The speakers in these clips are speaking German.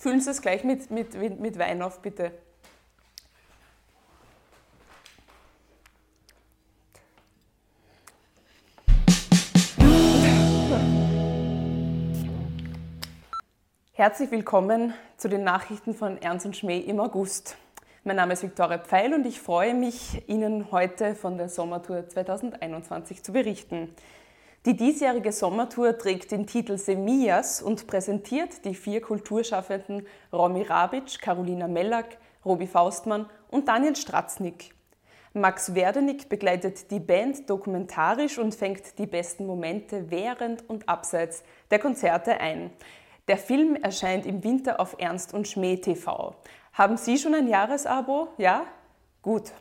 Füllen Sie es gleich mit, mit, mit Wein auf, bitte. Herzlich willkommen zu den Nachrichten von Ernst und Schmäh im August. Mein Name ist Viktoria Pfeil und ich freue mich, Ihnen heute von der Sommertour 2021 zu berichten. Die diesjährige Sommertour trägt den Titel Semillas und präsentiert die vier Kulturschaffenden Romy Rabic, Carolina Mellack, Robi Faustmann und Daniel Stratznik. Max Werdenig begleitet die Band dokumentarisch und fängt die besten Momente während und abseits der Konzerte ein. Der Film erscheint im Winter auf Ernst und Schmäh TV. Haben Sie schon ein Jahresabo? Ja? Gut.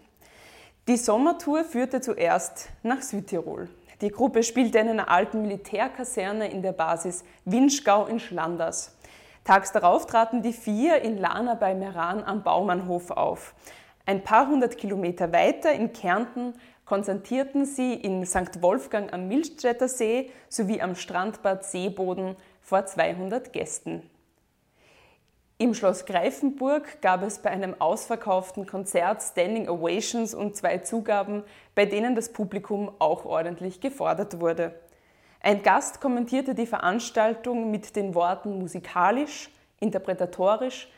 Die Sommertour führte zuerst nach Südtirol. Die Gruppe spielte in einer alten Militärkaserne in der Basis Winschgau in Schlanders. Tags darauf traten die vier in Lana bei Meran am Baumannhof auf. Ein paar hundert Kilometer weiter in Kärnten konzentrierten sie in St. Wolfgang am Milchstädter See sowie am Strandbad Seeboden vor 200 Gästen. Im Schloss Greifenburg gab es bei einem ausverkauften Konzert Standing Ovations und zwei Zugaben, bei denen das Publikum auch ordentlich gefordert wurde. Ein Gast kommentierte die Veranstaltung mit den Worten musikalisch, interpretatorisch,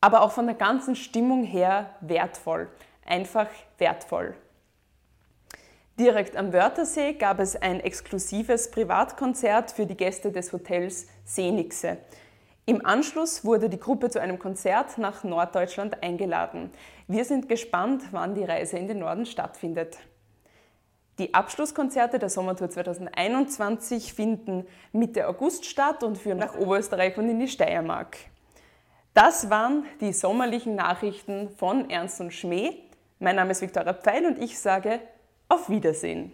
aber auch von der ganzen Stimmung her wertvoll, einfach wertvoll. Direkt am Wörthersee gab es ein exklusives Privatkonzert für die Gäste des Hotels Seenixe. Im Anschluss wurde die Gruppe zu einem Konzert nach Norddeutschland eingeladen. Wir sind gespannt, wann die Reise in den Norden stattfindet. Die Abschlusskonzerte der Sommertour 2021 finden Mitte August statt und führen nach Oberösterreich und in die Steiermark. Das waren die sommerlichen Nachrichten von Ernst und Schmäh. Mein Name ist Viktoria Pfeil und ich sage auf Wiedersehen.